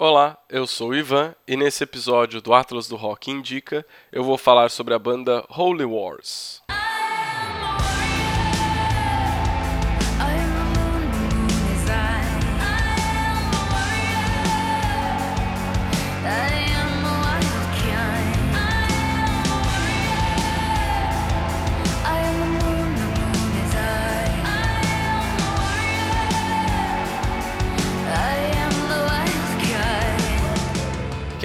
Olá, eu sou o Ivan e nesse episódio do Atlas do Rock Indica eu vou falar sobre a banda Holy Wars.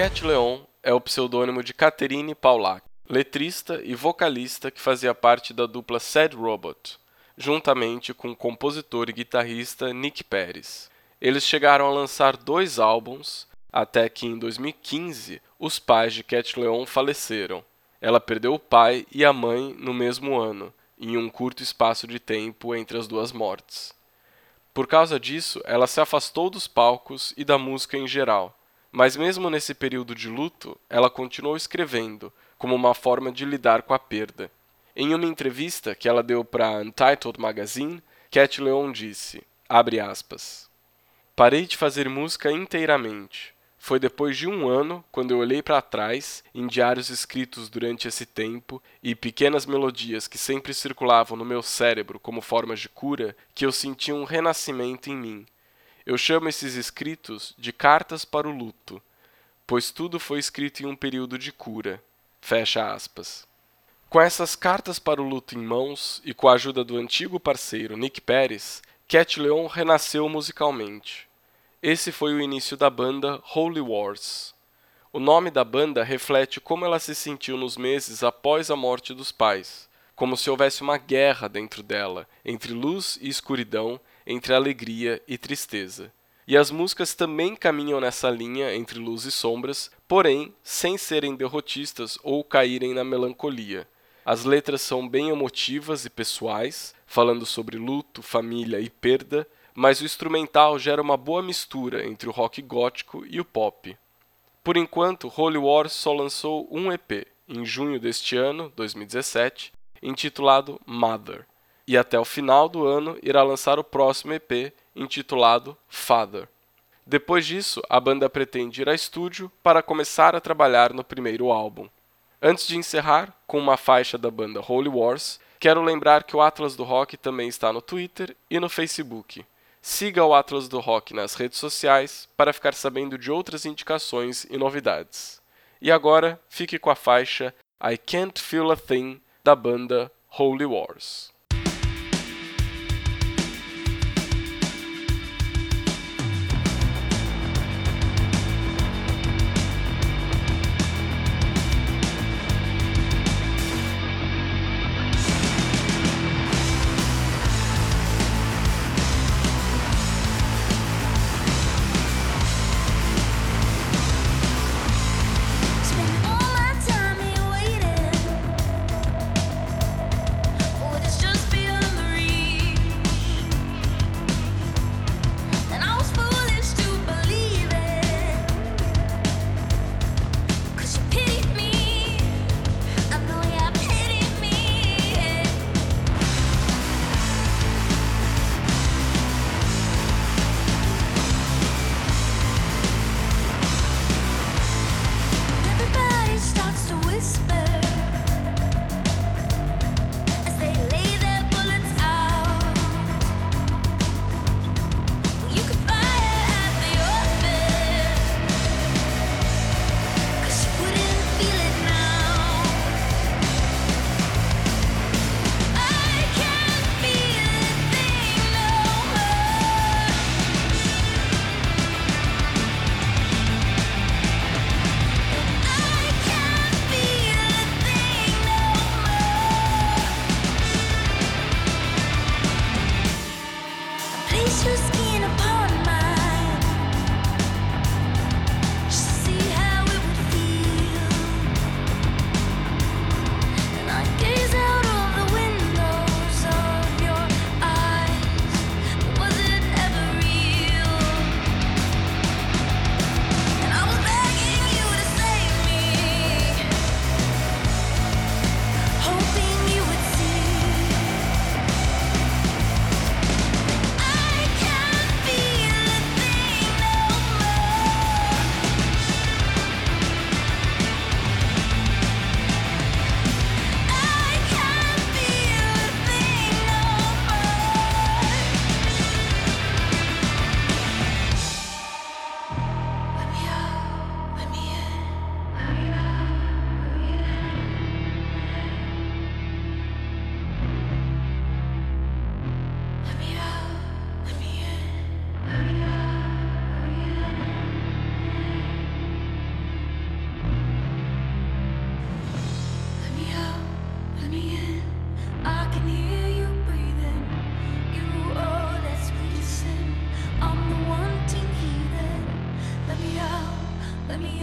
Cat Leon é o pseudônimo de Catherine Paulac, letrista e vocalista que fazia parte da dupla Sad Robot, juntamente com o compositor e guitarrista Nick Pérez. Eles chegaram a lançar dois álbuns, até que em 2015 os pais de Cat Leon faleceram. Ela perdeu o pai e a mãe no mesmo ano, em um curto espaço de tempo entre as duas mortes. Por causa disso, ela se afastou dos palcos e da música em geral mas mesmo nesse período de luto, ela continuou escrevendo, como uma forma de lidar com a perda. Em uma entrevista que ela deu para Untitled Magazine, Cat Leon disse, aspas, Parei de fazer música inteiramente. Foi depois de um ano, quando eu olhei para trás, em diários escritos durante esse tempo e pequenas melodias que sempre circulavam no meu cérebro como formas de cura, que eu senti um renascimento em mim, eu chamo esses escritos de cartas para o luto, pois tudo foi escrito em um período de cura. Fecha aspas. Com essas cartas para o luto em mãos e com a ajuda do antigo parceiro Nick Pérez, Cat Leon renasceu musicalmente. Esse foi o início da banda Holy Wars. O nome da banda reflete como ela se sentiu nos meses após a morte dos pais, como se houvesse uma guerra dentro dela, entre luz e escuridão, entre alegria e tristeza. E as músicas também caminham nessa linha entre luz e sombras, porém sem serem derrotistas ou caírem na melancolia. As letras são bem emotivas e pessoais, falando sobre luto, família e perda, mas o instrumental gera uma boa mistura entre o rock gótico e o pop. Por enquanto, Holy War só lançou um EP, em junho deste ano, 2017, intitulado Mother e até o final do ano irá lançar o próximo EP intitulado Father. Depois disso, a banda pretende ir a estúdio para começar a trabalhar no primeiro álbum. Antes de encerrar, com uma faixa da banda Holy Wars, quero lembrar que o Atlas do Rock também está no Twitter e no Facebook. Siga o Atlas do Rock nas redes sociais para ficar sabendo de outras indicações e novidades. E agora, fique com a faixa I Can't Feel a Thing da banda Holy Wars. Let me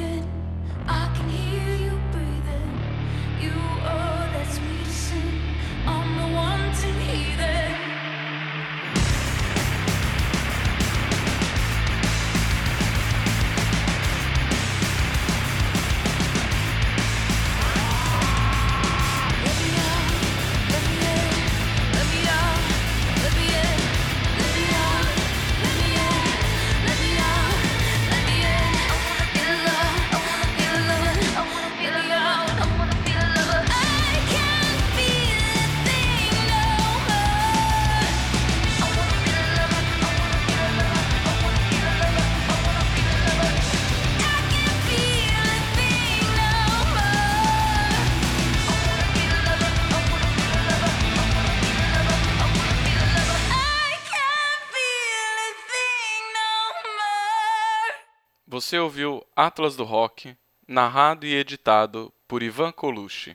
Você ouviu Atlas do Rock, narrado e editado por Ivan Colucci.